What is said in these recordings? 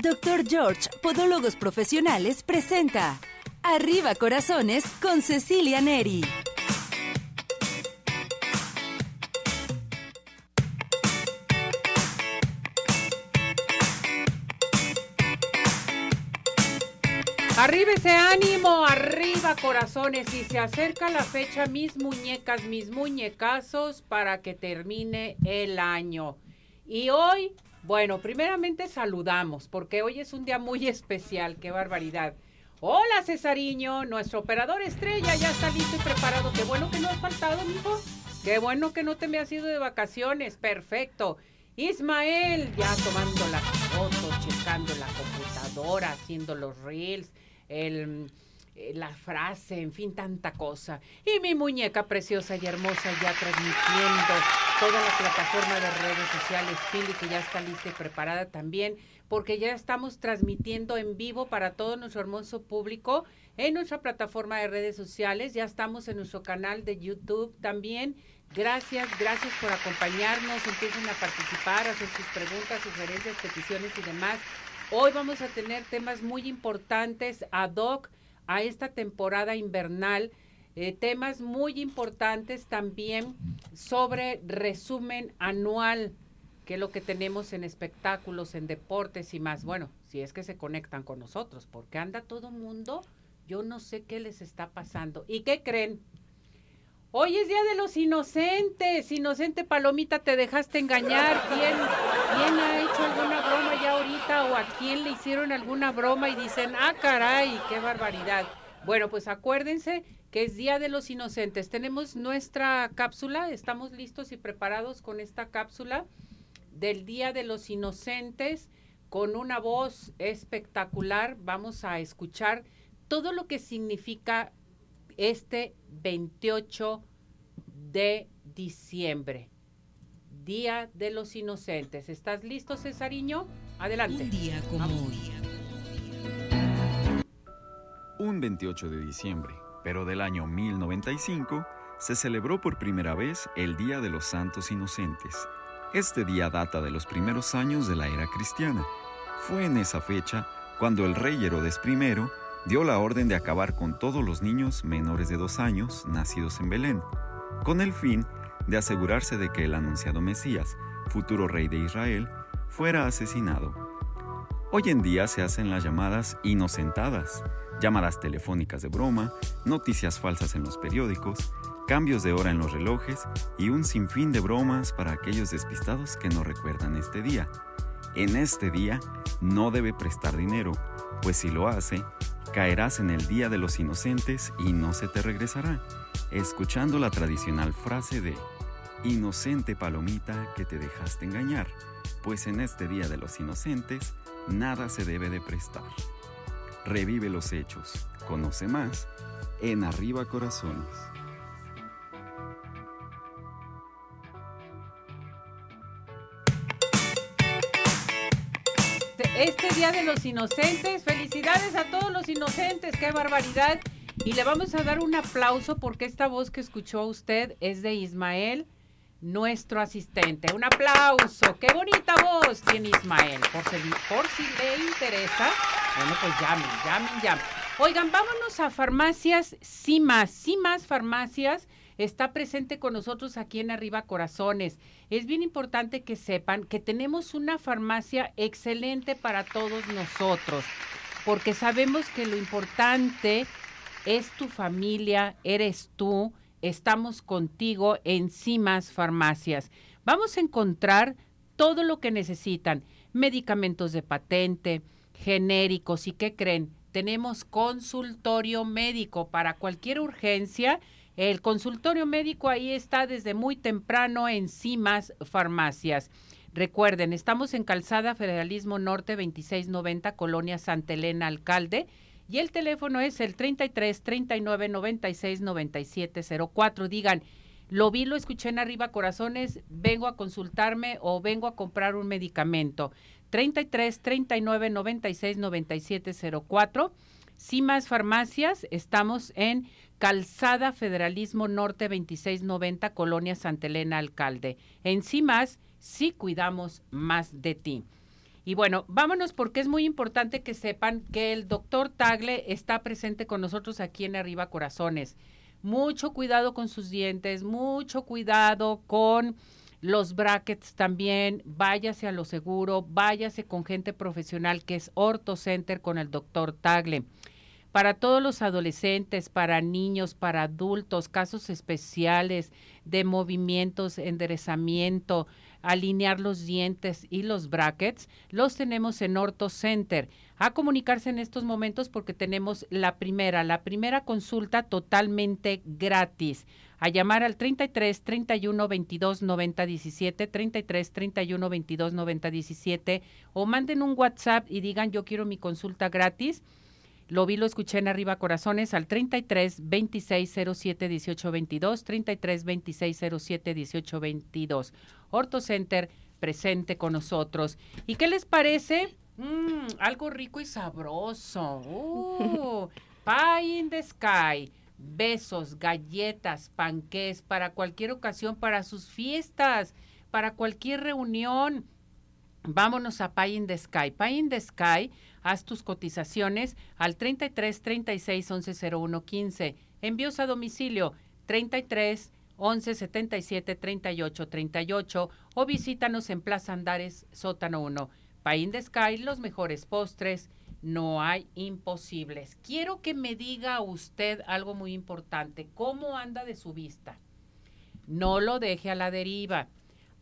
Dr. George, Podólogos Profesionales, presenta Arriba Corazones con Cecilia Neri. Arriba ese ánimo, arriba corazones y se acerca la fecha, mis muñecas, mis muñecazos para que termine el año. Y hoy, bueno, primeramente saludamos porque hoy es un día muy especial, qué barbaridad. Hola Cesariño, nuestro operador estrella ya está listo y preparado. Qué bueno que no has faltado, mijo. Qué bueno que no te me has ido de vacaciones, perfecto. Ismael, ya tomando las fotos, checando la computadora, haciendo los reels el, eh, la frase, en fin, tanta cosa. Y mi muñeca preciosa y hermosa ya transmitiendo toda la plataforma de redes sociales, Pili, que ya está lista y preparada también, porque ya estamos transmitiendo en vivo para todo nuestro hermoso público en nuestra plataforma de redes sociales. Ya estamos en nuestro canal de YouTube también. Gracias, gracias por acompañarnos. Empiecen a participar, hacer sus preguntas, sugerencias, peticiones y demás. Hoy vamos a tener temas muy importantes ad hoc a esta temporada invernal. Eh, temas muy importantes también sobre resumen anual, que es lo que tenemos en espectáculos, en deportes y más. Bueno, si es que se conectan con nosotros, porque anda todo mundo, yo no sé qué les está pasando. ¿Y qué creen? Hoy es Día de los Inocentes. Inocente Palomita, te dejaste engañar. ¿Quién, ¿Quién ha hecho alguna o a quién le hicieron alguna broma y dicen, ah, caray, qué barbaridad? Bueno, pues acuérdense que es Día de los Inocentes. Tenemos nuestra cápsula, estamos listos y preparados con esta cápsula del Día de los Inocentes con una voz espectacular. Vamos a escuchar todo lo que significa este 28 de diciembre, Día de los Inocentes. ¿Estás listo, Cesariño? Adelante. Un día como hoy. Un 28 de diciembre, pero del año 1095, se celebró por primera vez el Día de los Santos Inocentes. Este día data de los primeros años de la era cristiana. Fue en esa fecha cuando el rey Herodes I dio la orden de acabar con todos los niños menores de dos años nacidos en Belén, con el fin de asegurarse de que el anunciado Mesías, futuro rey de Israel, fuera asesinado. Hoy en día se hacen las llamadas inocentadas, llamadas telefónicas de broma, noticias falsas en los periódicos, cambios de hora en los relojes y un sinfín de bromas para aquellos despistados que no recuerdan este día. En este día no debe prestar dinero, pues si lo hace, caerás en el día de los inocentes y no se te regresará, escuchando la tradicional frase de Inocente palomita que te dejaste engañar, pues en este día de los inocentes nada se debe de prestar. Revive los hechos, conoce más en Arriba Corazones. este Día de los Inocentes. Felicidades a todos los inocentes, qué barbaridad. Y le vamos a dar un aplauso porque esta voz que escuchó usted es de Ismael, nuestro asistente. Un aplauso, qué bonita voz tiene Ismael. Por si, le interesa, bueno, pues llamen, llamen, llamen. Oigan, vámonos a farmacias CIMAS, CIMAS Farmacias está presente con nosotros aquí en Arriba Corazones. Es bien importante que sepan que tenemos una farmacia excelente para todos nosotros, porque sabemos que lo importante es tu familia, eres tú, estamos contigo en CIMAS Farmacias. Vamos a encontrar todo lo que necesitan, medicamentos de patente, genéricos y qué creen, tenemos consultorio médico para cualquier urgencia el consultorio médico ahí está desde muy temprano en CIMAS Farmacias. Recuerden, estamos en Calzada Federalismo Norte 2690, Colonia Santa Elena, Alcalde. Y el teléfono es el 33 39 96 97 04. Digan, lo vi, lo escuché en arriba, corazones, vengo a consultarme o vengo a comprar un medicamento. 33 39 96 97 04. CIMAS Farmacias, estamos en Calzada Federalismo Norte 2690, Colonia Santa Elena, Alcalde. En más, sí cuidamos más de ti. Y bueno, vámonos porque es muy importante que sepan que el doctor Tagle está presente con nosotros aquí en Arriba Corazones. Mucho cuidado con sus dientes, mucho cuidado con los brackets también, váyase a lo seguro, váyase con gente profesional que es Orto Center con el doctor Tagle. Para todos los adolescentes, para niños, para adultos, casos especiales de movimientos, enderezamiento, alinear los dientes y los brackets, los tenemos en Orto Center. A comunicarse en estos momentos porque tenemos la primera, la primera consulta totalmente gratis. A llamar al 33 31 22 90 17, 33 31 22 90 17 o manden un WhatsApp y digan yo quiero mi consulta gratis lo vi, lo escuché en Arriba Corazones al 33 26 07 18 22, 33 26 07 18 22. Orto Center presente con nosotros. ¿Y qué les parece? Mm, algo rico y sabroso. Uh, pie in the sky. Besos, galletas, panqués para cualquier ocasión, para sus fiestas, para cualquier reunión. Vámonos a Pie in the Sky. Pie in the Sky Haz tus cotizaciones al 33 36 11 01 15. Envíos a domicilio 33 11 77 38 38 o visítanos en Plaza Andares, sótano 1. Paín de Sky, los mejores postres, no hay imposibles. Quiero que me diga usted algo muy importante. ¿Cómo anda de su vista? No lo deje a la deriva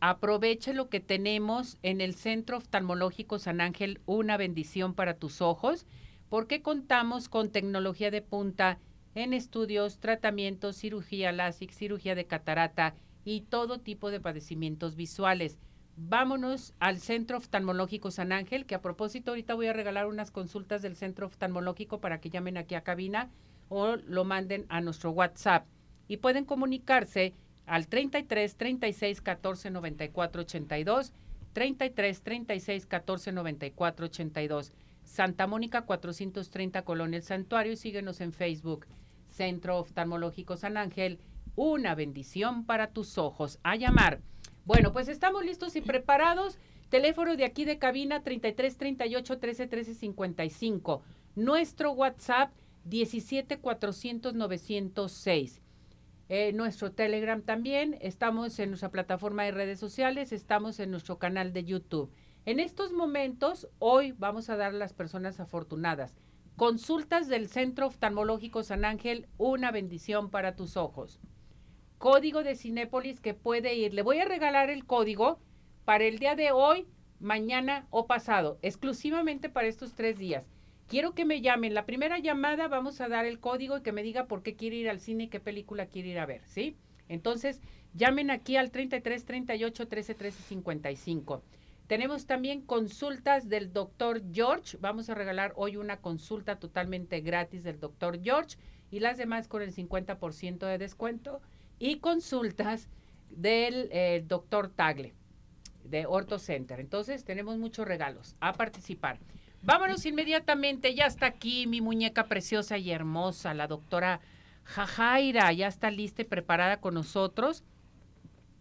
aproveche lo que tenemos en el Centro Oftalmológico San Ángel, una bendición para tus ojos, porque contamos con tecnología de punta en estudios, tratamientos, cirugía láser, cirugía de catarata y todo tipo de padecimientos visuales. Vámonos al Centro Oftalmológico San Ángel, que a propósito ahorita voy a regalar unas consultas del Centro Oftalmológico para que llamen aquí a cabina o lo manden a nuestro WhatsApp. Y pueden comunicarse al 33 36 14 94 82, 33 36 14 94 82. Santa Mónica 430 Colonia El Santuario y síguenos en Facebook. Centro Oftalmológico San Ángel, una bendición para tus ojos. A llamar. Bueno, pues estamos listos y preparados. Teléfono de aquí de cabina 33 38 13 13 55. Nuestro WhatsApp 17 400 906. Eh, nuestro Telegram también, estamos en nuestra plataforma de redes sociales, estamos en nuestro canal de YouTube. En estos momentos, hoy vamos a dar a las personas afortunadas consultas del Centro Oftalmológico San Ángel, una bendición para tus ojos. Código de Cinépolis que puede ir. Le voy a regalar el código para el día de hoy, mañana o pasado, exclusivamente para estos tres días. Quiero que me llamen. La primera llamada vamos a dar el código y que me diga por qué quiere ir al cine y qué película quiere ir a ver, ¿sí? Entonces, llamen aquí al 33 38 13 13 55. Tenemos también consultas del doctor George. Vamos a regalar hoy una consulta totalmente gratis del doctor George y las demás con el 50% de descuento. Y consultas del eh, doctor Tagle de Orto Center. Entonces, tenemos muchos regalos a participar. Vámonos inmediatamente, ya está aquí mi muñeca preciosa y hermosa, la doctora Jajaira, ya está lista y preparada con nosotros.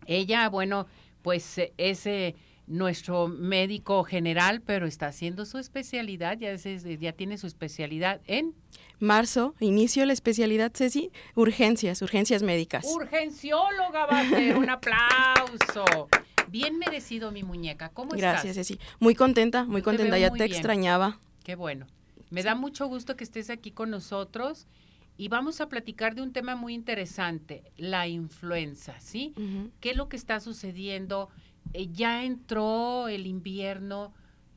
Ella, bueno, pues es eh, nuestro médico general, pero está haciendo su especialidad, ya, ya tiene su especialidad en... Marzo, inicio la especialidad, Ceci, urgencias, urgencias médicas. Urgencióloga va a ser, un aplauso. Bien merecido mi muñeca. ¿Cómo estás? Gracias, Ceci. Muy contenta, muy contenta. Ya te extrañaba. Qué bueno. Me da mucho gusto que estés aquí con nosotros y vamos a platicar de un tema muy interesante, la influenza, ¿sí? ¿Qué es lo que está sucediendo? Eh, ya entró el invierno,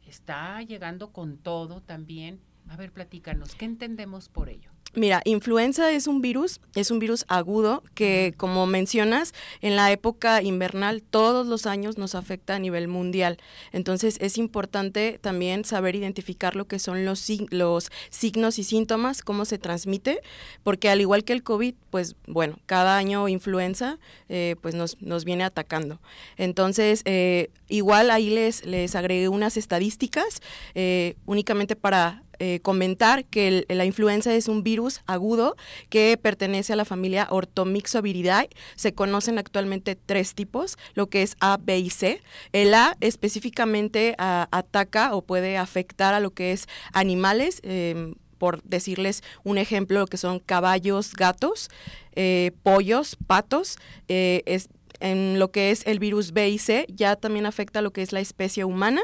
está llegando con todo también. A ver, platícanos, ¿qué entendemos por ello? Mira, influenza es un virus, es un virus agudo que, como mencionas, en la época invernal todos los años nos afecta a nivel mundial. Entonces es importante también saber identificar lo que son los, los signos y síntomas, cómo se transmite, porque al igual que el COVID, pues bueno, cada año influenza eh, pues nos, nos viene atacando. Entonces, eh, igual ahí les, les agregué unas estadísticas eh, únicamente para eh, comentar que la influenza es un virus agudo que pertenece a la familia Orthomyxoviridae. Se conocen actualmente tres tipos, lo que es A, B y C. El A específicamente ataca o puede afectar a lo que es animales. Em, por decirles un ejemplo, lo que son caballos, gatos, eh, pollos, patos, eh, es, en lo que es el virus B y C, ya también afecta lo que es la especie humana.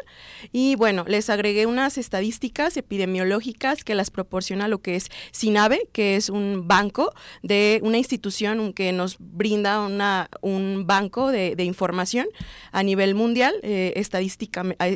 Y bueno, les agregué unas estadísticas epidemiológicas que las proporciona lo que es SINAVE, que es un banco de una institución que nos brinda una, un banco de, información a nivel mundial, eh,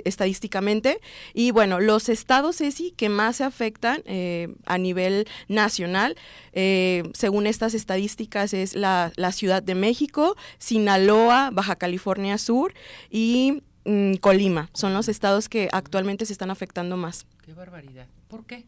estadísticamente. Y bueno, los estados ESI que más se afectan eh, a nivel nacional, eh, según estas estadísticas, es la, la Ciudad de México, Sinaloa, Sinaloa, Baja California Sur y mm, Colima. Son los estados que actualmente se están afectando más. Qué barbaridad. ¿Por qué?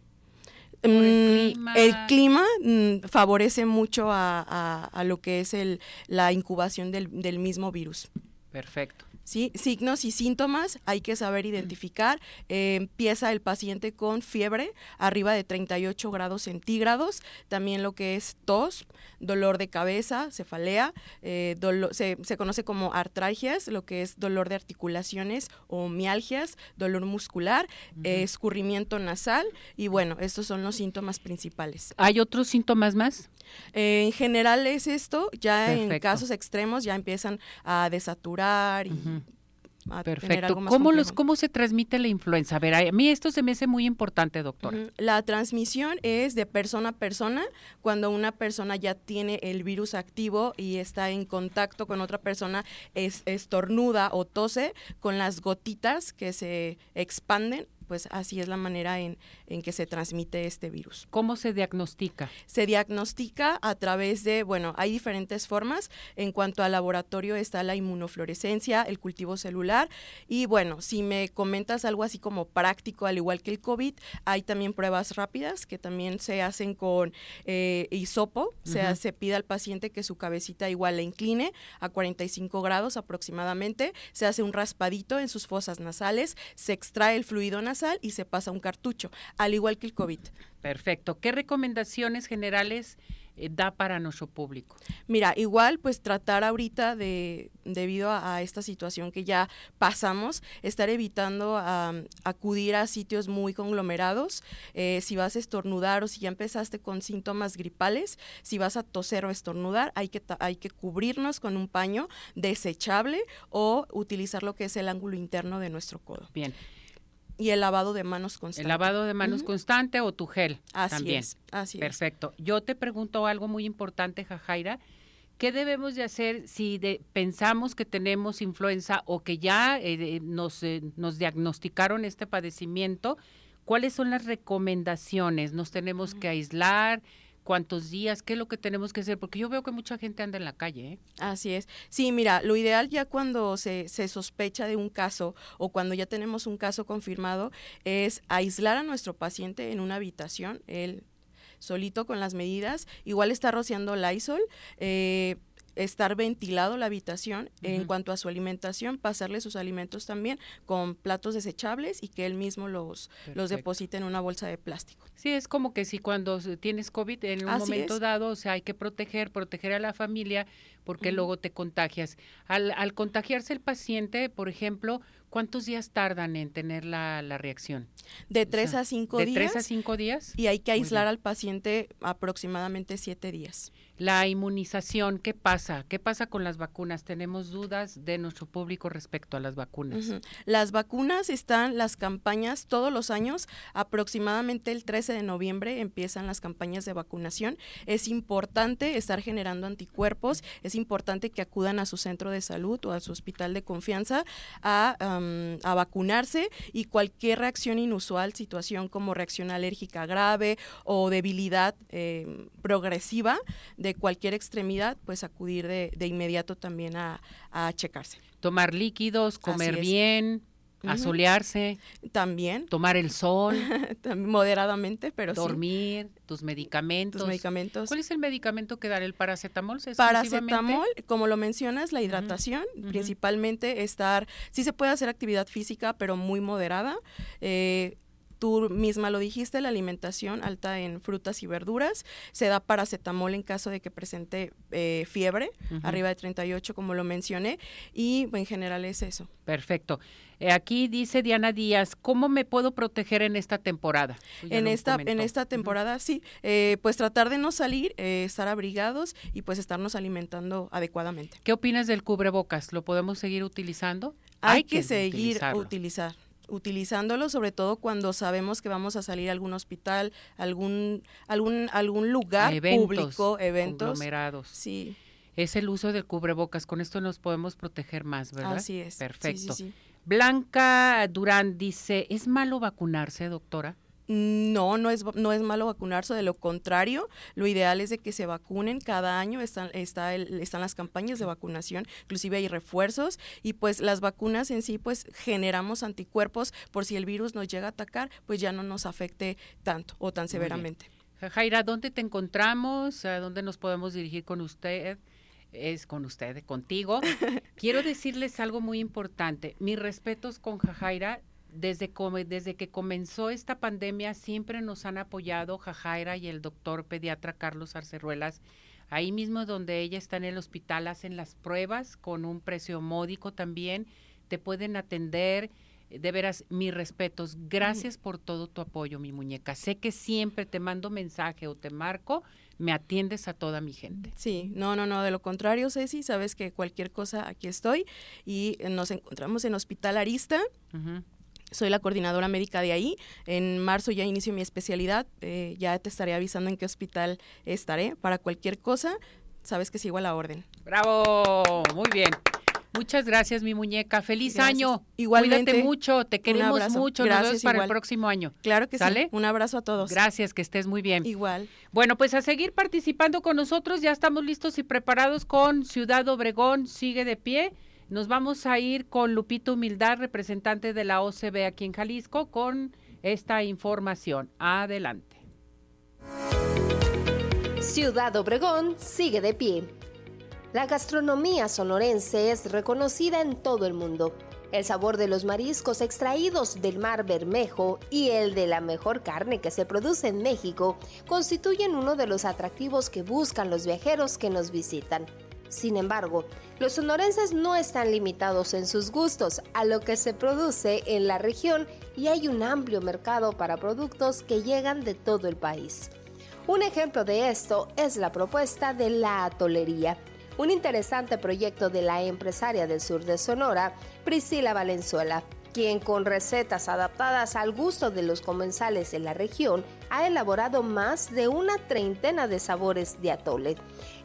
el mm, clima, mm, favorece mucho a, lo que es el, la incubación del, del mismo virus. Perfecto. ¿Sí? Signos y síntomas hay que saber identificar. Eh, empieza el paciente con fiebre arriba de 38 grados centígrados, también lo que es tos, dolor de cabeza, cefalea, eh, se, conoce como artralgias, lo que es dolor de articulaciones o mialgias, dolor muscular, escurrimiento nasal y bueno, estos son los síntomas principales. ¿Hay otros síntomas más? Eh, en general es esto, ya en casos extremos ya empiezan a desaturar y Perfecto. ¿Cómo, los, ¿Cómo se transmite la influenza? A ver, a mí esto se me hace muy importante, doctor. La transmisión es de persona a persona. Cuando una persona ya tiene el virus activo y está en contacto con otra persona, es estornuda o tose con las gotitas que se expanden pues así es la manera en, en, que se transmite este virus. ¿Cómo se diagnostica? Se diagnostica a través de, bueno, hay diferentes formas. En cuanto al laboratorio está la inmunofluorescencia, el cultivo celular y bueno, si me comentas algo así como práctico, al igual que el COVID, hay también pruebas rápidas que también se hacen con eh, hisopo, se, se pide al paciente que su cabecita igual la incline a 45 grados aproximadamente, se hace un raspadito en sus fosas nasales, se extrae el fluido nasal y se pasa un cartucho, al igual que el COVID. Perfecto. ¿Qué recomendaciones generales eh, da para nuestro público? Mira, igual pues tratar ahorita de, debido a, esta situación que ya pasamos, estar evitando acudir a sitios muy conglomerados, eh, si vas a estornudar o si ya empezaste con síntomas gripales, si vas a toser o estornudar, hay que, hay que cubrirnos con un paño desechable o utilizar lo que es el ángulo interno de nuestro codo. Bien. Y el lavado de manos constante. El lavado de manos constante o tu gel. Así también. es. Así Perfecto. Yo te pregunto algo muy importante, Jajaira. ¿Qué debemos de hacer si pensamos que tenemos influenza o que ya eh, nos, eh, nos diagnosticaron este padecimiento? ¿Cuáles son las recomendaciones? ¿Nos tenemos que aislar? Cuántos días, qué es lo que tenemos que hacer, porque yo veo que mucha gente anda en la calle. ¿eh? Así es. Sí, mira, lo ideal ya cuando se, se sospecha de un caso o cuando ya tenemos un caso confirmado es aislar a nuestro paciente en una habitación, él solito con las medidas, igual está rociando Lysol, eh, estar ventilado la habitación en cuanto a su alimentación, pasarle sus alimentos también con platos desechables y que él mismo los, los deposite en una bolsa de plástico. Sí, es como que si cuando tienes COVID en un momento dado, o sea, hay que proteger, proteger a la familia porque luego te contagias. Al, al contagiarse el paciente, por ejemplo, ¿Cuántos días tardan en tener la, reacción? De tres a cinco días. De tres a cinco días. Y hay que aislar al paciente aproximadamente siete días. La inmunización, ¿qué pasa? ¿Qué pasa con las vacunas? Tenemos dudas de nuestro público respecto a las vacunas. Las vacunas están, las campañas todos los años, aproximadamente el 13 de noviembre empiezan las campañas de vacunación. Es importante estar generando anticuerpos, es importante que acudan a su centro de salud o a su hospital de confianza a a vacunarse y cualquier reacción inusual, situación como reacción alérgica grave o debilidad em, progresiva de cualquier extremidad, pues acudir de, inmediato también a, checarse. Tomar líquidos, comer bien, asolearse. También. Tomar el sol. moderadamente, pero Dormir, tus medicamentos. medicamentos. ¿Cuál es el medicamento que dar? ¿El paracetamol? Paracetamol, como lo mencionas, la hidratación, principalmente estar, sí se puede hacer actividad física, pero muy moderada. Eh, tú misma lo dijiste, la alimentación alta en frutas y verduras, se da paracetamol en caso de que presente eh, fiebre, arriba de 38 como lo mencioné, y en general es eso. Perfecto. Eh, aquí dice Diana Díaz, ¿cómo me puedo proteger en esta temporada? En esta, en esta temporada, sí, eh, pues tratar de no salir, eh, estar abrigados y pues estarnos alimentando adecuadamente. ¿Qué opinas del cubrebocas? ¿Lo podemos seguir utilizando? Hay, que, seguir utilizar utilizándolo sobre todo cuando sabemos que vamos a salir a algún hospital, algún algún algún lugar público, eventos conglomerados. Sí. Es el uso del cubrebocas, con esto nos podemos proteger más, ¿verdad? Así es. Perfecto. Blanca Durán dice, ¿es malo vacunarse, doctora? No, no es, no es malo vacunarse, de lo contrario, lo ideal es de que se vacunen cada año, están, está están las campañas de vacunación, inclusive hay refuerzos y pues las vacunas en sí pues generamos anticuerpos por si el virus nos llega a atacar, pues ya no nos afecte tanto o tan severamente. Jaira, ¿dónde te encontramos? ¿A dónde nos podemos dirigir con usted? es con usted, contigo. Quiero decirles algo muy importante. Mis respetos con Jajaira. Desde, desde que comenzó esta pandemia siempre nos han apoyado Jajaira y el doctor pediatra Carlos Arceruelas. Ahí mismo donde ella está en el hospital hacen las pruebas con un precio módico también. Te pueden atender. De veras, mis respetos. Gracias por todo tu apoyo, mi muñeca. Sé que siempre te mando mensaje o te marco me atiendes a toda mi gente. Sí, no, no, no, de lo contrario, Ceci, sabes que cualquier cosa aquí estoy y nos encontramos en Hospital Arista. Soy la coordinadora médica de ahí. En marzo ya inicio mi especialidad. Eh, ya te estaré avisando en qué hospital estaré. Para cualquier cosa, sabes que sigo a la orden. Bravo, muy bien. Muchas gracias, mi muñeca. Feliz año. Igualmente. Cuídate mucho, te queremos mucho. Gracias, Nos vemos para el próximo año. Claro que sí. Un abrazo a todos. Gracias, que estés muy bien. Igual. Bueno, pues a seguir participando con nosotros. Ya estamos listos y preparados con Ciudad Obregón. Sigue de pie. Nos vamos a ir con Lupito Humildad, representante de la OCB aquí en Jalisco, con esta información. Adelante. Ciudad Obregón sigue de pie. La gastronomía sonorense es reconocida en todo el mundo. El sabor de los mariscos extraídos del mar Bermejo y el de la mejor carne que se produce en México constituyen uno de los atractivos que buscan los viajeros que nos visitan. Sin embargo, los sonorenses no están limitados en sus gustos a lo que se produce en la región y hay un amplio mercado para productos que llegan de todo el país. Un ejemplo de esto es la propuesta de la atolería, un interesante proyecto de la empresaria del sur de Sonora, Priscila Valenzuela, quien con recetas adaptadas al gusto de los comensales en la región ha elaborado más de una treintena de sabores de atole.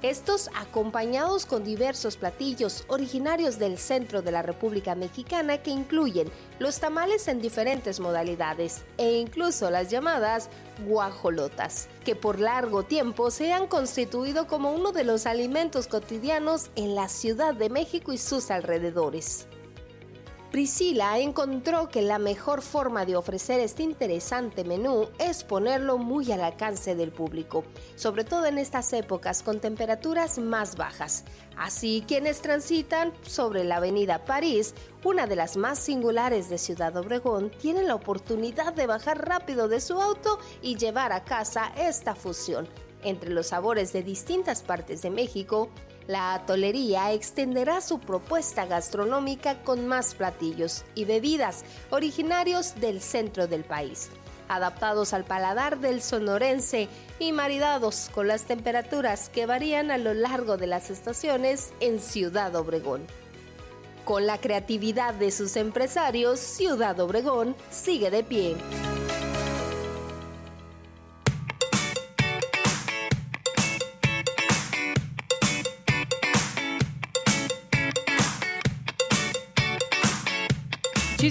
Estos acompañados con diversos platillos originarios del centro de la República Mexicana que incluyen los tamales en diferentes modalidades e incluso las llamadas guajolotas, que por largo tiempo se han constituido como uno de los alimentos cotidianos en la Ciudad de México y sus alrededores. Priscila encontró que la mejor forma de ofrecer este interesante menú es ponerlo muy al alcance del público, sobre todo en estas épocas con temperaturas más bajas. Así, quienes transitan sobre la avenida París, una de las más singulares de Ciudad Obregón, tienen la oportunidad de bajar rápido de su auto y llevar a casa esta fusión entre los sabores de distintas partes de México la atolería extenderá su propuesta gastronómica con más platillos y bebidas originarios del centro del país, adaptados al paladar del sonorense y maridados con las temperaturas que varían a lo largo de las estaciones en Ciudad Obregón. Con la creatividad de sus empresarios, Ciudad Obregón sigue de pie.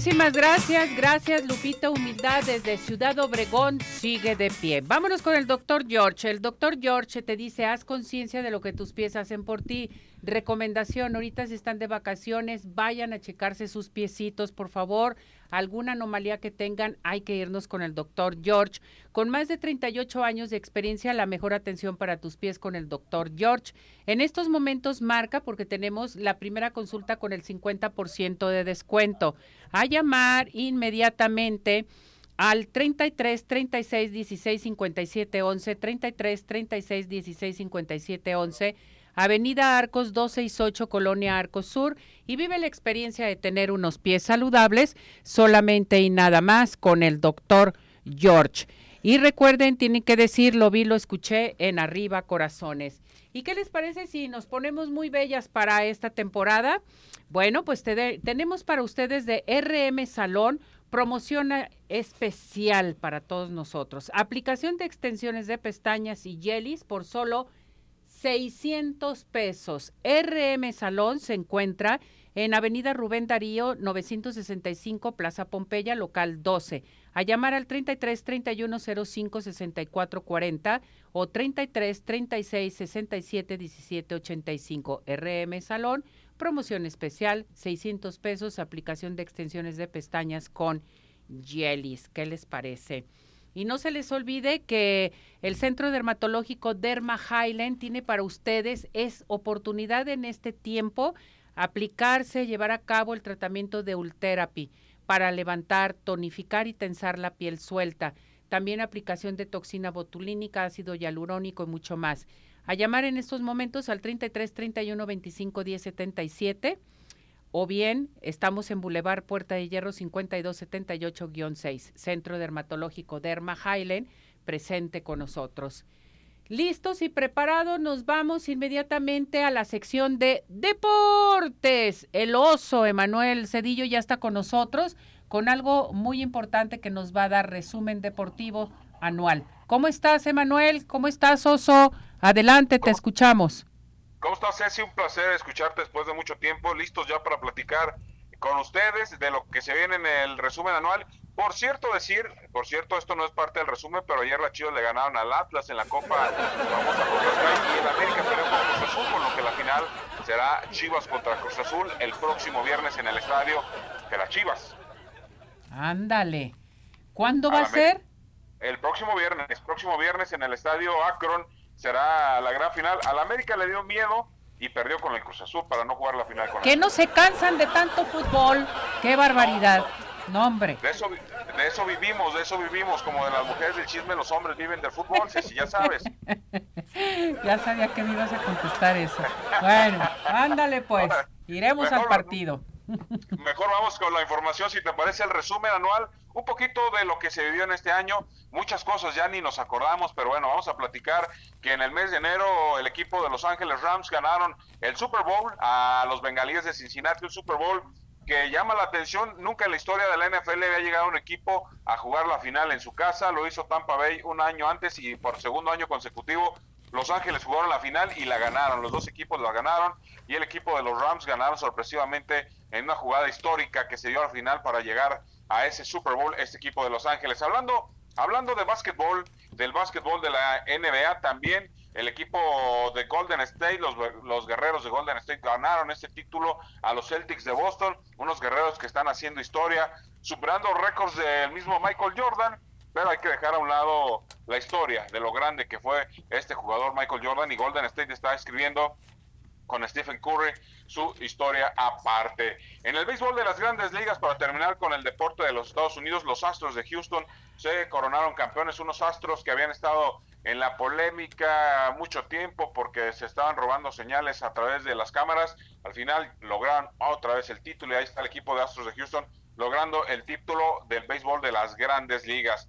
Muchísimas gracias, gracias Lupita Humildad desde Ciudad Obregón sigue de pie. Vámonos con el doctor George. El doctor George te dice, haz conciencia de lo que tus pies hacen por ti. Recomendación, ahorita si están de vacaciones, vayan a checarse sus piecitos, por favor. Alguna anomalía que tengan, hay que irnos con el doctor George. Con más de 38 años de experiencia, la mejor atención para tus pies con el doctor George. En estos momentos marca porque tenemos la primera consulta con el 50% de descuento. A llamar inmediatamente al 33 36 16 57 11, 33 36 16 57 11, Avenida Arcos 268, Colonia Arcos Sur, y vive la experiencia de tener unos pies saludables solamente y nada más con el doctor George. Y recuerden, tienen que decir, lo vi, lo escuché en Arriba Corazones. ¿Y qué les parece si nos ponemos muy bellas para esta temporada? Bueno, pues tenemos para ustedes de RM Salón promoción especial para todos nosotros. Aplicación de extensiones de pestañas y jellies por solo 600 pesos. RM Salón se encuentra en Avenida Rubén Darío 965 Plaza Pompeya, local 12. A llamar al 33 31 05 64 40 o 33 36 67 17 85. RM Salón Promoción especial, 600 pesos, aplicación de extensiones de pestañas con jellies. ¿Qué les parece? Y no se les olvide que el Centro Dermatológico Derma Highland tiene para ustedes es oportunidad en este tiempo aplicarse, llevar a cabo el tratamiento de Ultherapy para levantar, tonificar y tensar la piel suelta. También aplicación de toxina botulínica, ácido hialurónico y mucho más a llamar en estos momentos al 33 31 25 10 77 o bien estamos en Boulevard Puerta de Hierro 5278-6, Centro Dermatológico Derma Highland, presente con nosotros. Listos y preparados, nos vamos inmediatamente a la sección de deportes. El oso Emanuel Cedillo ya está con nosotros con algo muy importante que nos va a dar resumen deportivo anual. ¿Cómo estás, Emanuel? ¿Cómo estás, oso? Adelante, te escuchamos. ¿Cómo estás, Ceci? Un placer escucharte después de mucho tiempo. Listos ya para platicar con ustedes de lo que se viene en el resumen anual. Por cierto, decir, por cierto, esto no es parte del resumen, pero ayer las Chivas le ganaron al Atlas en la Copa Vamos a Copa y el América con Cruz Azul, con lo que la final será Chivas contra Cruz Azul el próximo viernes en el estadio de las Chivas. Ándale. ¿Cuándo va a ser? El próximo viernes, próximo viernes en el estadio Akron será la gran final. Al América le dio miedo y perdió con el Cruz Azul para no jugar la final con Que no se cansan de tanto fútbol. ¡Qué barbaridad! No, hombre. De eso, de eso vivimos, de eso vivimos. Como de las mujeres del chisme, los hombres viven del fútbol, si ya sabes. ya sabía que me ibas a contestar eso. Bueno, ándale pues. Iremos al partido. Mejor vamos con la información, si te parece el resumen anual, un poquito de lo que se vivió en este año, muchas cosas ya ni nos acordamos, pero bueno, vamos a platicar que en el mes de enero el equipo de Los Ángeles Rams ganaron el Super Bowl a los bengalíes de Cincinnati, un Super Bowl que llama la atención, nunca en la historia de la NFL había llegado un equipo a jugar la final en su casa, lo hizo Tampa Bay un año antes y por segundo año consecutivo los Ángeles jugaron la final y la ganaron. Los dos equipos la ganaron y el equipo de los Rams ganaron sorpresivamente en una jugada histórica que se dio al final para llegar a ese Super Bowl, este equipo de Los Ángeles. Hablando, hablando de básquetbol, del básquetbol de la NBA también, el equipo de Golden State, los, los, guerreros de Golden State ganaron este título a los Celtics de Boston, unos guerreros que están haciendo historia, superando récords del mismo Michael Jordan pero hay que dejar a un lado la historia de lo grande que fue este jugador Michael Jordan y Golden State está escribiendo con Stephen Curry su historia aparte. En el béisbol de las grandes ligas, para terminar con el deporte de los Estados Unidos, los Astros de Houston se coronaron campeones, unos Astros que habían estado en la polémica mucho tiempo porque se estaban robando señales a través de las cámaras. Al final lograron otra vez el título y ahí está el equipo de Astros de Houston logrando el título del béisbol de las grandes ligas.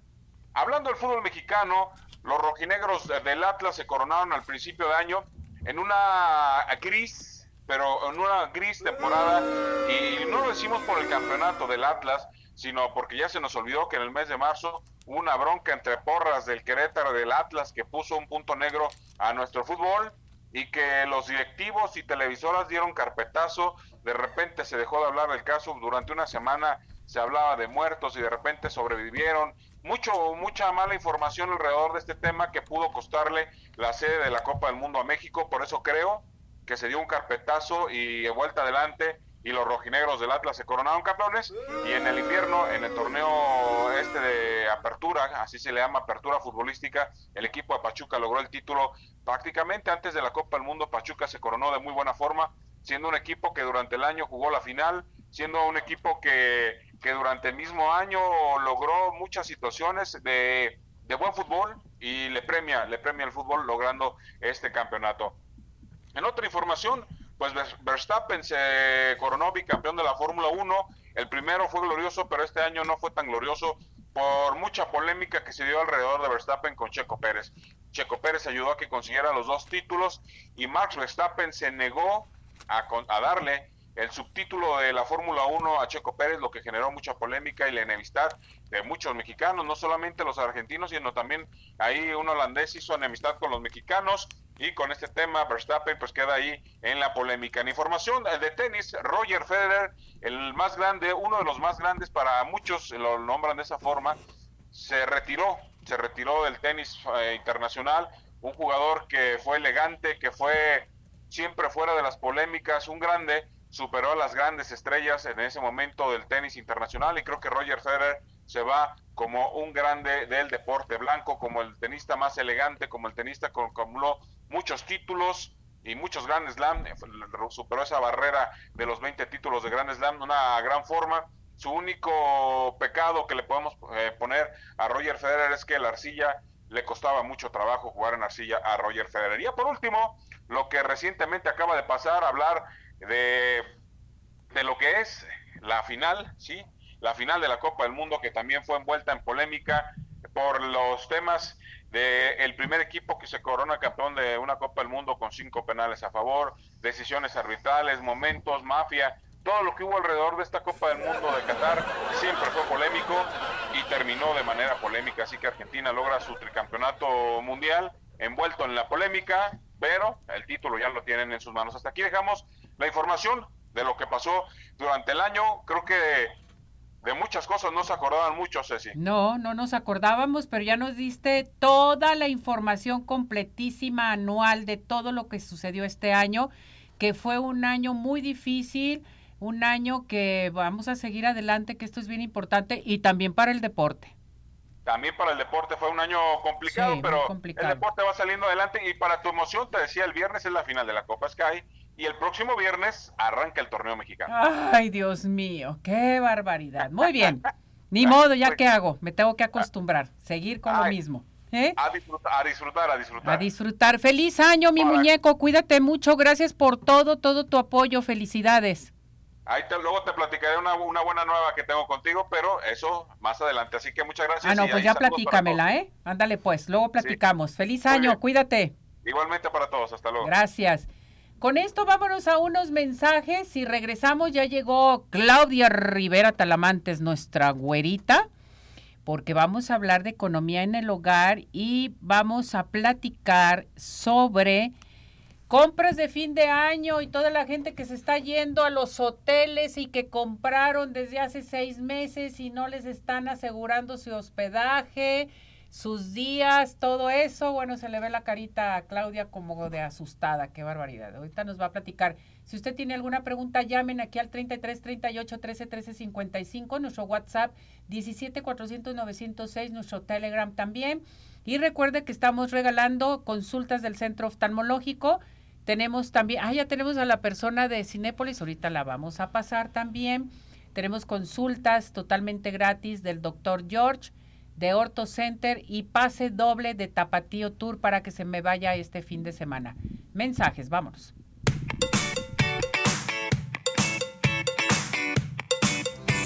Hablando del fútbol mexicano, los rojinegros del Atlas se coronaron al principio de año en una gris, pero en una gris temporada, y no lo decimos por el campeonato del Atlas, sino porque ya se nos olvidó que en el mes de marzo hubo una bronca entre porras del Querétaro del Atlas que puso un punto negro a nuestro fútbol y que los directivos y televisoras dieron carpetazo, de repente se dejó de hablar del caso, durante una semana se hablaba de muertos y de repente sobrevivieron mucho, mucha mala información alrededor de este tema que pudo costarle la sede de la Copa del Mundo a México. Por eso creo que se dio un carpetazo y vuelta adelante y los rojinegros del Atlas se coronaron campeones y en el invierno, en el torneo este de apertura, así se le llama apertura futbolística, el equipo de Pachuca logró el título prácticamente antes de la Copa del Mundo, Pachuca se coronó de muy buena forma, siendo un equipo que durante el año jugó la final, siendo un equipo que que durante el mismo año logró muchas situaciones de, de buen fútbol y le premia, le premia el fútbol logrando este campeonato. En otra información, pues Verstappen se coronó bicampeón de la Fórmula 1. El primero fue glorioso, pero este año no fue tan glorioso por mucha polémica que se dio alrededor de Verstappen con Checo Pérez. Checo Pérez ayudó a que consiguiera los dos títulos y Max Verstappen se negó a, a darle el subtítulo de la Fórmula 1 a Checo Pérez, lo que generó mucha polémica y la enemistad de muchos mexicanos, no solamente los argentinos, sino también ahí un holandés hizo enemistad con los mexicanos y con este tema Verstappen pues queda ahí en la polémica. En información de tenis, Roger Federer, el más grande, uno de los más grandes para muchos lo nombran de esa forma, se retiró, se retiró del tenis eh, internacional, un jugador que fue elegante, que fue siempre fuera de las polémicas, un grande superó a las grandes estrellas en ese momento del tenis internacional y creo que Roger Federer se va como un grande del deporte blanco, como el tenista más elegante, como el tenista que acumuló muchos títulos y muchos Grand Slam, superó esa barrera de los 20 títulos de Grand Slam de una gran forma. Su único pecado que le podemos eh, poner a Roger Federer es que la arcilla le costaba mucho trabajo jugar en arcilla a Roger Federer. Y por último, lo que recientemente acaba de pasar, hablar de, de lo que es la final, ¿sí? La final de la Copa del Mundo que también fue envuelta en polémica por los temas del primer equipo que se corona campeón de una Copa del Mundo con cinco penales a favor, decisiones arbitrales, momentos, mafia, todo lo que hubo alrededor de esta Copa del Mundo de Qatar siempre fue polémico y terminó de manera polémica, así que Argentina logra su tricampeonato mundial envuelto en la polémica, pero el título ya lo tienen en sus manos. Hasta aquí dejamos la información de lo que pasó durante el año. Creo que de muchas cosas no se acordaban mucho, Ceci. No, no nos acordábamos, pero ya nos diste toda la información completísima anual de todo lo que sucedió este año, que fue un año muy difícil, un año que vamos a seguir adelante, que esto es bien importante, y también para el deporte. También para el deporte fue un año complicado, pero el deporte va saliendo adelante y para tu emoción, te decía, el viernes es la final de la Copa Sky y el próximo viernes arranca el torneo mexicano. Ay, Dios mío, qué barbaridad. Muy bien. Ni modo, ya qué hago, me tengo que acostumbrar, seguir con lo mismo. ¿eh? A, disfrutar, a disfrutar, a disfrutar. A disfrutar. Feliz año, mi muñeco, cuídate mucho, gracias por todo, todo tu apoyo, felicidades. Ahí te, luego te platicaré una, una, buena nueva que tengo contigo, pero eso más adelante. Así que muchas gracias. Ah, no, pues ya platícamela, ¿eh? Ándale pues, luego platicamos. Feliz año, cuídate. Igualmente para todos, hasta luego. Gracias. Con esto vámonos a unos mensajes y regresamos. Ya llegó Claudia Rivera Talamantes, nuestra güerita, porque vamos a hablar de economía en el hogar y vamos a platicar sobre compras de fin de año y toda la gente que se está yendo a los hoteles y que compraron desde hace seis meses y no les están asegurando su hospedaje sus días, todo eso, bueno, se le ve la carita a Claudia como de asustada, qué barbaridad. Ahorita nos va a platicar. Si usted tiene alguna pregunta, llamen aquí al 33 38 13 13 55, nuestro WhatsApp 17 400 906, nuestro Telegram también. Y recuerde que estamos regalando consultas del centro oftalmológico. Tenemos también, ah, ya tenemos a la persona de Cinépolis, ahorita la vamos a pasar también. Tenemos consultas totalmente gratis del doctor George de Orto Center y pase doble de Tapatío Tour para que se me vaya este fin de semana. Mensajes, vámonos.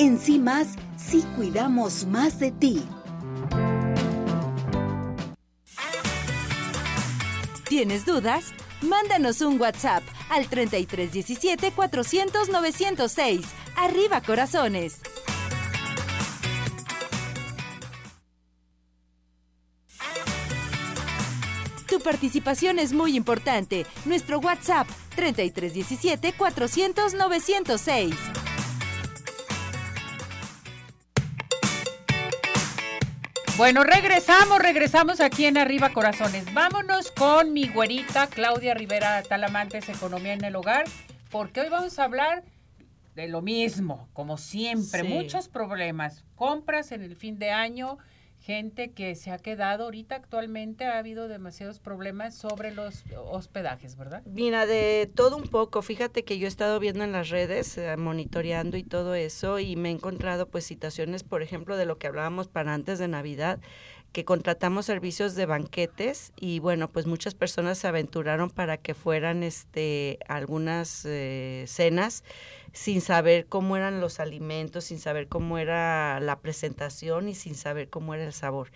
En sí más, sí cuidamos más de ti. ¿Tienes dudas? Mándanos un WhatsApp al 3317 400 906. Arriba corazones. Tu participación es muy importante. Nuestro WhatsApp 3317 400 906. Bueno, regresamos, regresamos aquí en Arriba Corazones. Vámonos con mi güerita Claudia Rivera Talamantes, Economía en el Hogar, porque hoy vamos a hablar de lo mismo, como siempre, muchos problemas, compras en el fin de año, gente que se ha quedado ahorita actualmente ha habido demasiados problemas sobre los hospedajes, ¿verdad? Mira, de todo un poco, fíjate que yo he estado viendo en las redes, eh, monitoreando y todo eso y me he encontrado pues situaciones, por ejemplo, de lo que hablábamos para antes de Navidad, que contratamos servicios de banquetes y bueno, pues muchas personas se aventuraron para que fueran este algunas eh, cenas sin saber cómo eran los alimentos, sin saber cómo era la presentación y sin saber cómo era el sabor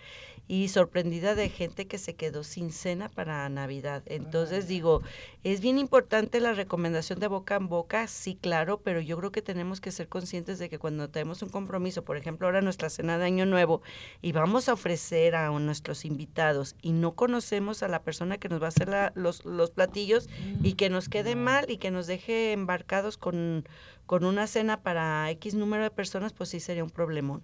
y sorprendida de gente que se quedó sin cena para Navidad. Entonces digo, es bien importante la recomendación de boca en boca, sí, claro, pero yo creo que tenemos que ser conscientes de que cuando tenemos un compromiso, por ejemplo, ahora nuestra cena de Año Nuevo, y vamos a ofrecer a nuestros invitados y no conocemos a la persona que nos va a hacer los, los platillos y que nos quede mal y que nos deje embarcados con con una cena para X número de personas, pues sí sería un problemón.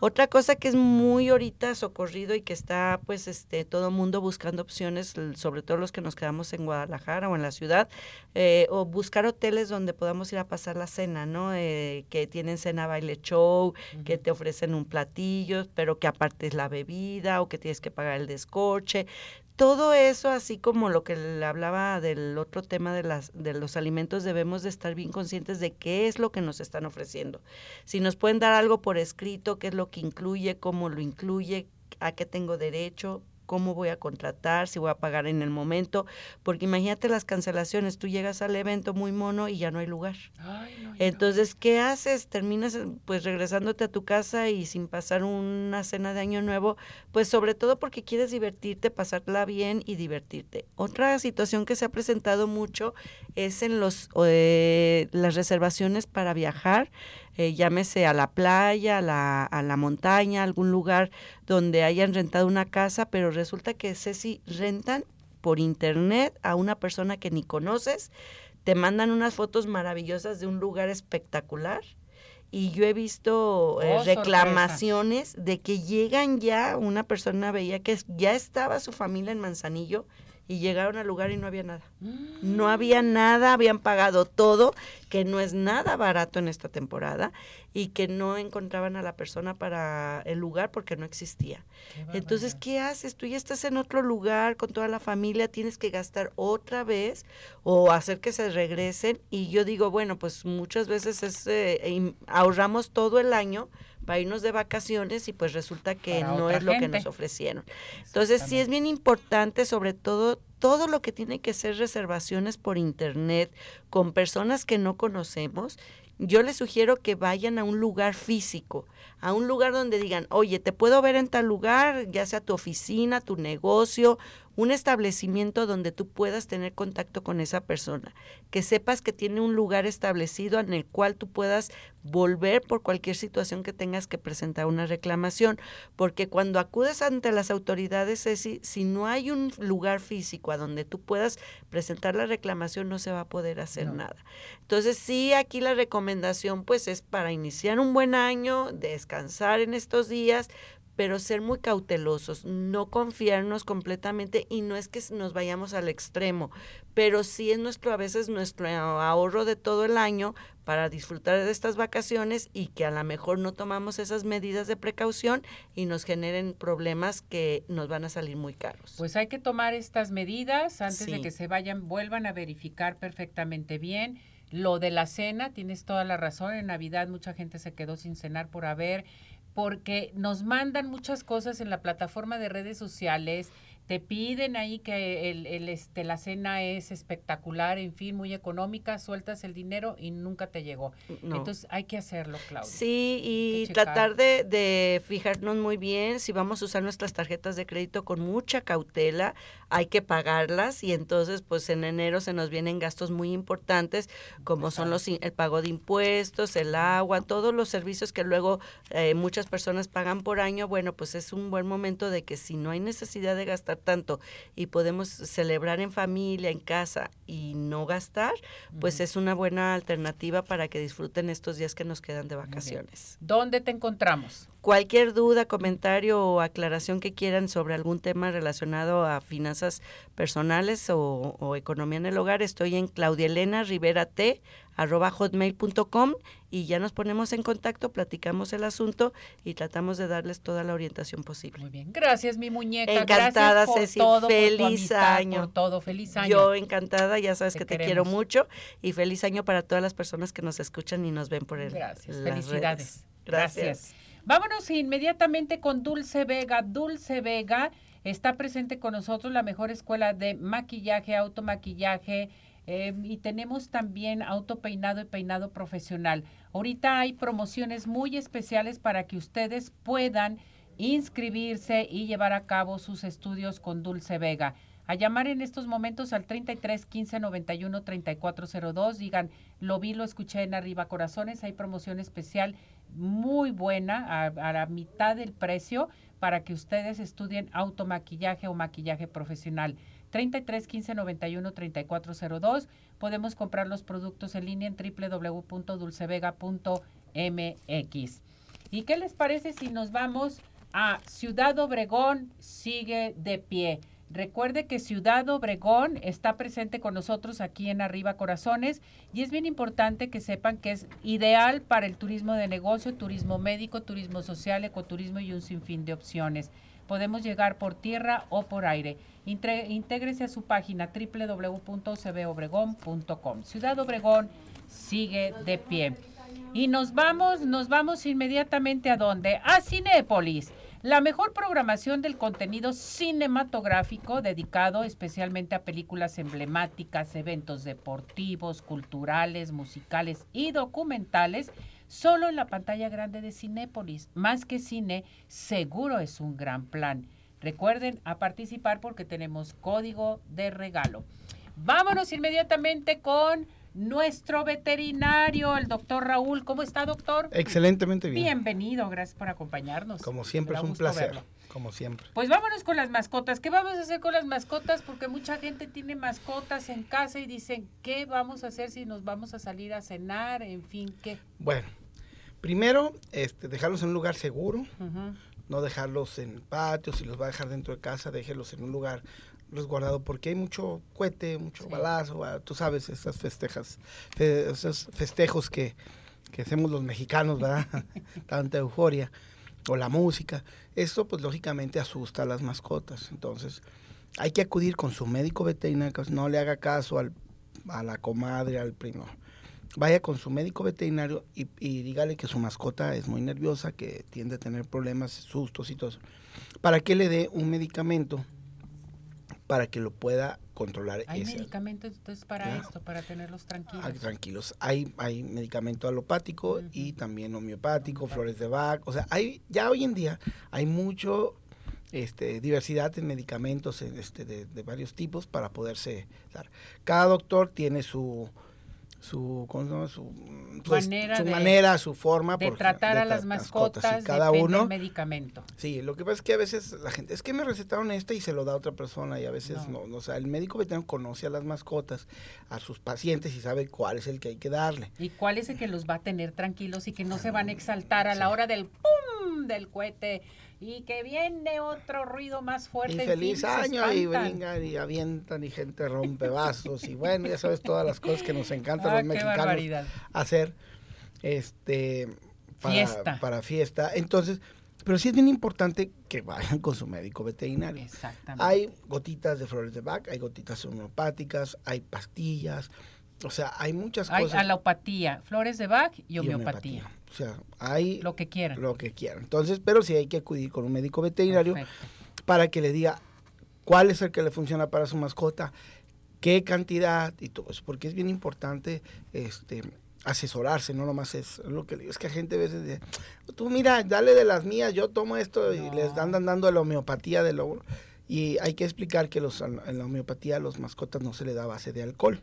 Otra cosa que es muy ahorita socorrido y que está pues este todo mundo buscando opciones, sobre todo los que nos quedamos en Guadalajara o en la ciudad, eh, o buscar hoteles donde podamos ir a pasar la cena, ¿no? Eh, que tienen cena baile show, que te ofrecen un platillo, pero que aparte es la bebida o que tienes que pagar el descorche todo eso, así como lo que le hablaba del otro tema de, las, de los alimentos, debemos de estar bien conscientes de qué es lo que nos están ofreciendo. Si nos pueden dar algo por escrito, qué es lo que incluye, cómo lo incluye, a qué tengo derecho, cómo voy a contratar, si voy a pagar en el momento, porque imagínate las cancelaciones, tú llegas al evento muy mono y ya no hay lugar. Entonces, ¿qué haces? Terminas pues regresándote a tu casa y sin pasar una cena de año nuevo, pues sobre todo porque quieres divertirte, pasarla bien y divertirte. Otra situación que se ha presentado mucho es en los eh, las reservaciones para viajar eh, llámese a la playa, a la, a la montaña, algún lugar donde hayan rentado una casa, pero resulta que Ceci rentan por internet a una persona que ni conoces, te mandan unas fotos maravillosas de un lugar espectacular y yo he visto eh, oh, reclamaciones de que llegan ya, una persona veía que ya estaba su familia en Manzanillo y llegaron al lugar y no había nada. No había nada, habían pagado todo, que no es nada barato en esta temporada y que no encontraban a la persona para el lugar porque no existía. Entonces, ¿qué haces? Tú ya estás en otro lugar con toda la familia, tienes que gastar otra vez o hacer que se regresen y yo digo, bueno, pues muchas veces es, eh, ahorramos todo el año para irnos de vacaciones y pues resulta que no es lo que nos ofrecieron. Entonces sí es bien importante, sobre todo todo lo que tiene que ser reservaciones por internet con personas que no conocemos, yo les sugiero que vayan a un lugar físico, a un lugar donde digan, oye, te puedo ver en tal lugar, ya sea tu oficina, tu negocio un establecimiento donde tú puedas tener contacto con esa persona, que sepas que tiene un lugar establecido en el cual tú puedas volver por cualquier situación que tengas que presentar una reclamación, porque cuando acudes ante las autoridades, Ceci, si no hay un lugar físico a donde tú puedas presentar la reclamación, no se va a poder hacer nada. Entonces, sí, aquí la recomendación pues es para iniciar un buen año, descansar en estos días, pero ser muy cautelosos, no confiarnos completamente y no es que nos vayamos al extremo, pero sí es nuestro a veces nuestro ahorro de todo el año para disfrutar de estas vacaciones y que a lo mejor no tomamos esas medidas de precaución y nos generen problemas que nos van a salir muy caros. Pues hay que tomar estas medidas antes de que se vayan, vuelvan a verificar perfectamente bien. Lo de la cena, tienes toda la razón, en Navidad mucha gente se quedó sin cenar por haber porque nos mandan muchas cosas en la plataforma de redes sociales te piden ahí que el, el, este, la cena es espectacular, en fin, muy económica, sueltas el dinero y nunca te llegó. Entonces hay que hacerlo, Claudia. Sí, y tratar de, de, fijarnos muy bien si vamos a usar nuestras tarjetas de crédito con mucha cautela, hay que pagarlas y entonces pues en enero se nos vienen gastos muy importantes como son los el pago de impuestos, el agua, todos los servicios que luego eh, muchas personas pagan por año. Bueno, pues es un buen momento de que si no hay necesidad de gastar tanto y podemos celebrar en familia, en casa y no gastar, pues es una buena alternativa para que disfruten estos días que nos quedan de vacaciones. ¿Dónde te encontramos? Cualquier duda, comentario o aclaración que quieran sobre algún tema relacionado a finanzas personales o, o economía en el hogar, estoy en Claudia Elena Rivera T arroba hotmail.com y ya nos ponemos en contacto, platicamos el asunto y tratamos de darles toda la orientación posible. Muy bien, gracias mi muñeca. Encantada, gracias por feliz año. todo, feliz año. Yo encantada, ya sabes que te quiero mucho y feliz año para todas las personas que nos escuchan y nos ven por el Gracias, felicidades. Gracias. Vámonos inmediatamente con Dulce Vega. Dulce Vega está presente con nosotros la mejor escuela de maquillaje, automaquillaje, Em, y tenemos también autopeinado y peinado profesional. Ahorita hay promociones muy especiales para que ustedes puedan inscribirse y llevar a cabo sus estudios con Dulce Vega. A llamar en estos momentos al 33 15 91 3402. Digan, lo vi, lo escuché en Arriba Corazones. Hay promoción especial muy buena a, a la mitad del precio para que ustedes estudien automaquillaje o maquillaje profesional. 33 15 91 3402. Podemos comprar los productos en línea en www.dulcevega.mx. ¿Y qué les parece si nos vamos a Ciudad Obregón? Sigue de pie. Recuerde que Ciudad Obregón está presente con nosotros aquí en Arriba Corazones y es bien importante que sepan que es ideal para el turismo de negocio, turismo médico, turismo social, ecoturismo y un sinfín de opciones. Podemos llegar por tierra o por aire. intégrese a su página www.cbobregón.com. Ciudad Obregón sigue de pie. Y nos vamos, nos vamos inmediatamente a dónde? A Cinépolis. La mejor programación del contenido cinematográfico dedicado especialmente a películas emblemáticas, eventos deportivos, culturales, musicales y documentales solo en la pantalla grande de Cinépolis. Más que cine, seguro es un gran plan. Recuerden a participar porque tenemos código de regalo. Vámonos inmediatamente con nuestro veterinario, el doctor Raúl. ¿Cómo está, doctor? Excelentemente bien. Bienvenido, gracias por acompañarnos. Como siempre, es un placer. Como siempre. Pues vámonos con las mascotas. ¿Qué vamos a hacer con las mascotas? Porque mucha gente tiene mascotas en casa y dicen, ¿qué vamos a hacer si nos vamos a salir a cenar? En fin, ¿qué? Bueno, Primero, este, dejarlos en un lugar seguro, no dejarlos en patios, si los va a dejar dentro de casa, déjelos en un lugar resguardado porque hay mucho cohete, mucho balazo, ah, tú sabes, esas festejas, esos festejos que, que hacemos los mexicanos, ¿verdad? Tanta euforia, o la música. Esto pues lógicamente asusta a las mascotas, entonces hay que acudir con su médico veterinario, no le haga caso al, a la comadre, al primo. Vaya con su médico veterinario y, y dígale que su mascota es muy nerviosa, que tiende a tener problemas, sustos y todo eso, para que le dé un medicamento para que lo pueda controlar. ¿Hay medicamentos entonces para esto, para tenerlos tranquilos? Ah, tranquilos. Hay, hay medicamento alopático y también homeopático, flores de Bach. O sea, hay ya hoy en día hay mucho este, diversidad en medicamentos este, de, de varios tipos para poderse dar. Cada doctor tiene su su, su, pues, manera, su, manera, su forma de tratar a las mascotas, cada uno medicamento. Sí, lo que pasa es que a veces la gente es que me recetaron este y se lo da a otra persona y a veces no. o sea, el médico veterinario conoce a las mascotas, a sus pacientes y sabe cuál es el que hay que darle. Y cuál es el que los va a tener tranquilos y que no se van a exaltar a la hora del pum del cohete y que viene otro ruido más fuerte. Y feliz año y brincan y avientan y gente rompe vasos y bueno, ya sabes todas las cosas que nos encantan los ah, mexicanos hacer este para fiesta. para fiesta. Entonces, pero sí es bien importante que vayan con su médico veterinario. Exactamente. Hay gotitas de flores de Bach, hay gotitas homeopáticas, hay pastillas, o sea, hay muchas cosas. Hay alopatía, flores de Bach y homeopatía. O sea, hay... Lo que quieran. Lo que quieran. Entonces, pero sí hay que acudir con un médico veterinario para que le diga cuál es el que le funciona para su mascota, qué cantidad y todo eso, porque es bien importante este asesorarse, no nomás es lo que le digo, es que la gente a veces dice, tú mira, dale de las mías, yo tomo esto y les andan dando la homeopatía de lo... Y hay que explicar que los, en la homeopatía a los mascotas no se le da base de alcohol.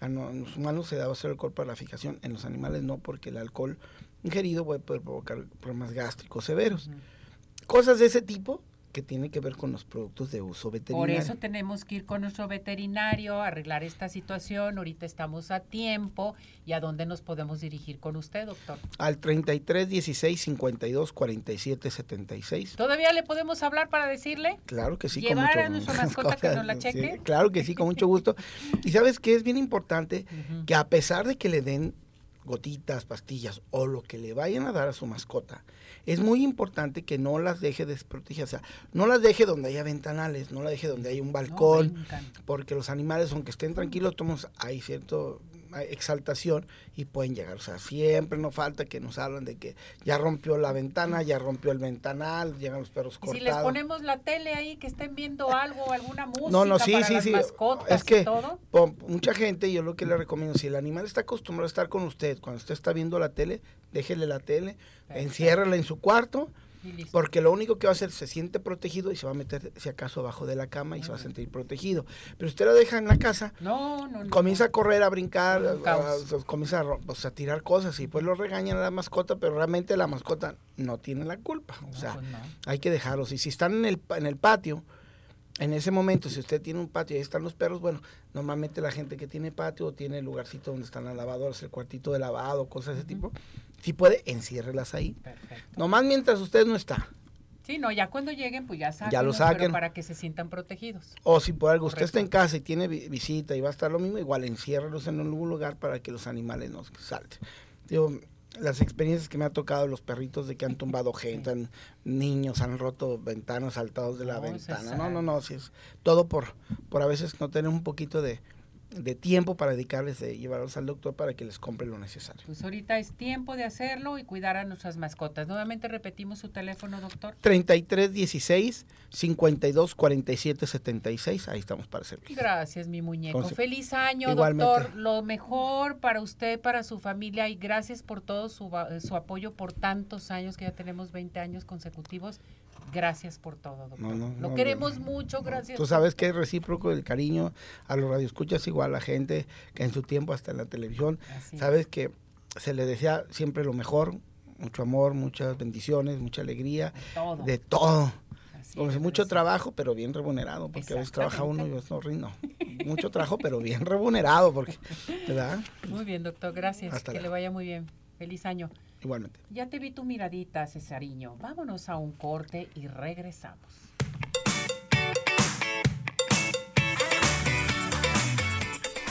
En los humanos se da base de alcohol para la fijación, en los animales no, porque el alcohol ingerido puede, provocar problemas gástricos severos. Cosas de ese tipo que tiene que ver con los productos de uso veterinario. Por eso tenemos que ir con nuestro veterinario, arreglar esta situación. Ahorita estamos a tiempo. ¿Y a dónde nos podemos dirigir con usted, doctor? Al 33 16 52 47 76. ¿Todavía le podemos hablar para decirle? Claro que sí. ¿Llevar a nuestra mascota que nos la cheque? claro que sí, con mucho gusto. y sabes que es bien importante que a pesar de que le den gotitas, pastillas o lo que le vayan a dar a su mascota, es muy importante que no las deje desprotegidas, o sea, no las deje donde haya ventanales, no las deje donde haya un balcón, porque los animales, aunque estén tranquilos, tomos, hay cierto exaltación y pueden llegar. O sea, siempre no falta que nos hablan de que ya rompió la ventana, ya rompió el ventanal, llegan los perros cortados. si les ponemos la tele ahí, que estén viendo algo, alguna música no, no, sí, para sí, las sí. mascotas es que todo. mucha gente, yo lo que le recomiendo, si el animal está acostumbrado a estar con usted, cuando usted está viendo la tele, déjele la tele, enciérrala en su cuarto porque lo único que va a hacer, se siente protegido y se va a meter, si acaso, abajo de la cama y se va a sentir protegido. Pero usted lo deja en la casa, comienza a correr, a brincar, comienza a, tirar cosas y pues lo regañan a la mascota, pero realmente la mascota no tiene la culpa. O sea, pues hay que dejarlos. Y si están en el, en el patio, en ese momento, si usted tiene un patio y ahí están los perros, bueno, normalmente la gente que tiene patio tiene el lugarcito donde están las lavadoras, el cuartito de lavado, cosas de ese tipo. Si puede, enciérrelas ahí. Perfecto. Nomás mientras usted no está. Sí, no, ya cuando lleguen, pues ya saquen. Ya lo saquen. para que se sientan protegidos. O si por algo usted está en casa y tiene visita y va a estar lo mismo, igual enciérrelos en algún lugar para que los animales no salten. Digo, las experiencias que me ha tocado los perritos de que han tumbado gente, niños han roto ventanas saltados de la ventana. No, no, no, si es todo por por a veces no tener un poquito de de tiempo para dedicarles de llevarlos al doctor para que les compre lo necesario. Pues ahorita es tiempo de hacerlo y cuidar a nuestras mascotas. Nuevamente repetimos su teléfono, doctor. 3316 524776 Ahí estamos para servir. Gracias, mi muñeco. Feliz año, doctor. Lo mejor para usted, para su familia y gracias por todo su, su apoyo por tantos años que ya tenemos 20 años consecutivos Gracias por todo, doctor. Lo queremos mucho, gracias. Tú sabes que es recíproco el cariño a los radioescuchas, igual a la gente que en su tiempo hasta en la televisión. sabes que se le desea siempre lo mejor, mucho amor, muchas bendiciones, mucha alegría, de todo. De mucho trabajo, pero bien remunerado, porque a veces trabaja uno y no rindo. Mucho trabajo, pero bien remunerado, porque, ¿verdad? Muy bien, doctor, gracias. que le vaya muy bien. Feliz año. Igualmente. Ya te vi tu miradita, Cesariño. Vámonos a un corte y regresamos.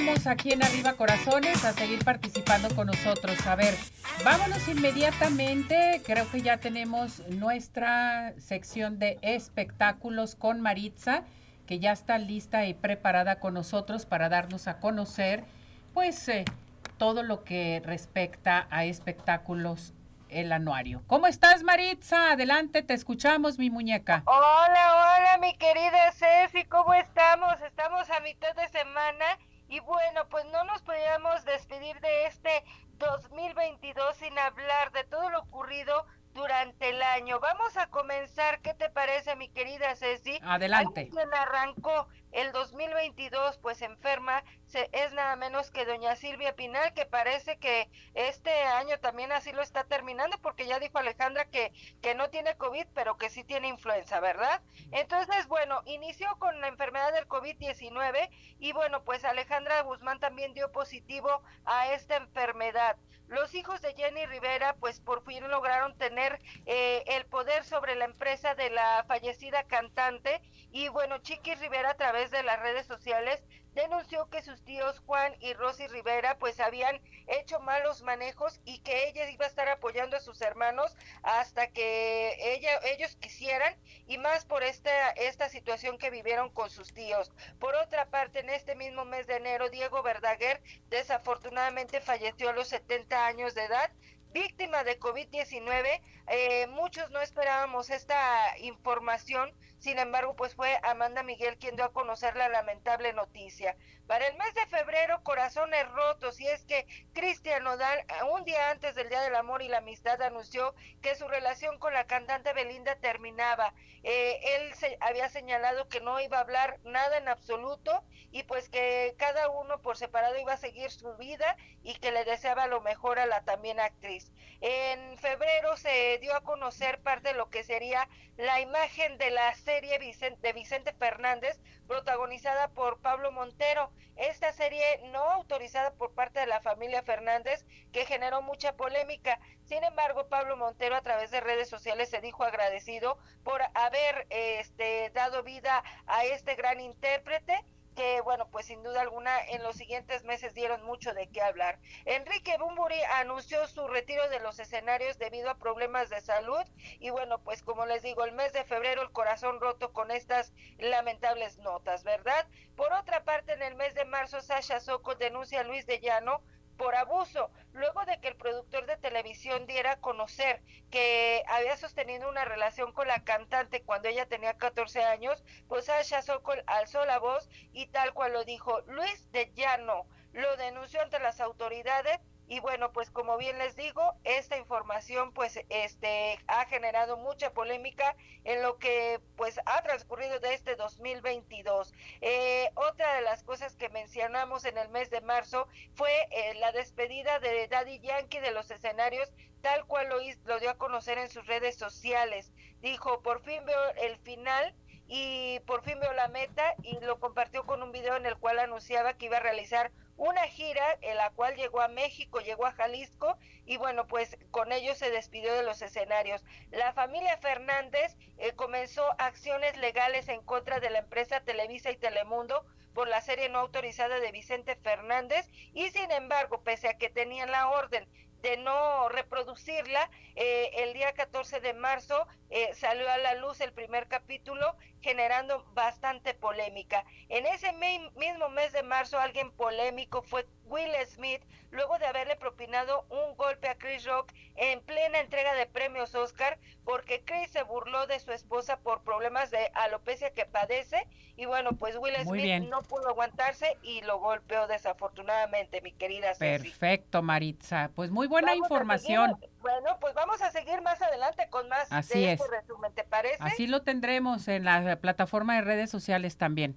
Regresamos aquí en Arriba Corazones a seguir participando con nosotros. A ver, vámonos inmediatamente. Creo que ya tenemos nuestra sección de espectáculos con Maritza, que ya está lista y preparada con nosotros para darnos a conocer, pues, eh, todo lo que respecta a espectáculos el anuario. ¿Cómo estás, Maritza? Adelante, te escuchamos, mi muñeca. Hola, hola, mi querida Ceci, ¿cómo estamos? Estamos a mitad de semana y bueno, pues no nos podíamos despedir de este 2022 sin hablar de todo lo ocurrido durante el año. Vamos a comenzar, ¿qué te parece, mi querida Ceci? Adelante. Quien arrancó el 2022, pues enferma, se, es nada menos que doña Silvia Pinal, que parece que este año también así lo está terminando, porque ya dijo Alejandra que, que no tiene COVID, pero que sí tiene influenza, ¿verdad? Entonces, bueno, inició con la enfermedad del COVID-19 y bueno, pues Alejandra Guzmán también dio positivo a esta enfermedad. Los hijos de Jenny Rivera, pues por fin lograron tener eh, el poder sobre la empresa de la fallecida cantante y bueno, Chiqui Rivera a través de las redes sociales denunció que sus tíos Juan y Rosy Rivera pues habían hecho malos manejos y que ella iba a estar apoyando a sus hermanos hasta que ella, ellos quisieran y más por esta, esta situación que vivieron con sus tíos. Por otra parte, en este mismo mes de enero, Diego Verdaguer desafortunadamente falleció a los 70 años de edad víctima de COVID-19. Eh, muchos no esperábamos esta información, sin embargo, pues fue Amanda Miguel quien dio a conocer la lamentable noticia. Para el mes de febrero, corazones rotos, y es que Cristian Nodal, un día antes del Día del Amor y la Amistad, anunció que su relación con la cantante Belinda terminaba. Eh, él se, había señalado que no iba a hablar nada en absoluto y pues que cada uno por separado iba a seguir su vida y que le deseaba lo mejor a la también actriz. En febrero se dio a conocer parte de lo que sería la imagen de la serie de Vicente Fernández, protagonizada por Pablo Montero. Esta serie no autorizada por parte de la familia Fernández que generó mucha polémica. Sin embargo, Pablo Montero a través de redes sociales se dijo agradecido por haber este, dado vida a este gran intérprete que bueno, pues sin duda alguna en los siguientes meses dieron mucho de qué hablar. Enrique Bumburi anunció su retiro de los escenarios debido a problemas de salud y bueno, pues como les digo, el mes de febrero el corazón roto con estas lamentables notas, ¿verdad? Por otra parte, en el mes de marzo Sasha Soco denuncia a Luis de Llano por abuso, luego de que el productor de televisión diera a conocer que había sostenido una relación con la cantante cuando ella tenía 14 años, pues Sasha Sokol alzó la voz y tal cual lo dijo, Luis de Llano. Lo denunció ante las autoridades y bueno, pues como bien les digo, esta información pues este ha generado mucha polémica en lo que pues ha transcurrido de este 2022. Eh, otra de las cosas que mencionamos en el mes de marzo fue eh, la despedida de Daddy Yankee de los escenarios tal cual lo, lo dio a conocer en sus redes sociales. Dijo, por fin veo el final y por fin veo la meta y lo compartió con un video en el cual anunciaba que iba a realizar una gira en la cual llegó a México, llegó a Jalisco y bueno, pues con ello se despidió de los escenarios. La familia Fernández eh, comenzó acciones legales en contra de la empresa Televisa y Telemundo por la serie no autorizada de Vicente Fernández y sin embargo, pese a que tenían la orden de no reproducirla. Eh, el día 14 de marzo eh, salió a la luz el primer capítulo generando bastante polémica. En ese mismo mes de marzo alguien polémico fue Will Smith luego de haberle propinado un golpe a Chris Rock en plena entrega de premios Oscar porque Chris se burló de su esposa por problemas de alopecia que padece y bueno, pues Will Smith no pudo aguantarse y lo golpeó desafortunadamente, mi querida Ceci. Perfecto, Maritza. Pues muy buena información. Bueno, pues vamos a seguir más adelante con más Así de este resumen, ¿te parece? Así lo tendremos en la plataforma de redes sociales también.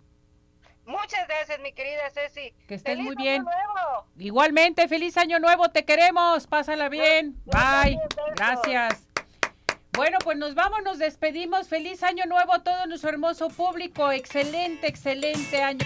Muchas gracias, mi querida Ceci. Que estés muy bien. Nuevo. Igualmente, feliz año nuevo, te queremos. Pásala bien. Bye. gracias. Bueno, pues nos vamos, nos despedimos. Feliz año nuevo a todo nuestro hermoso público. Excelente, excelente año.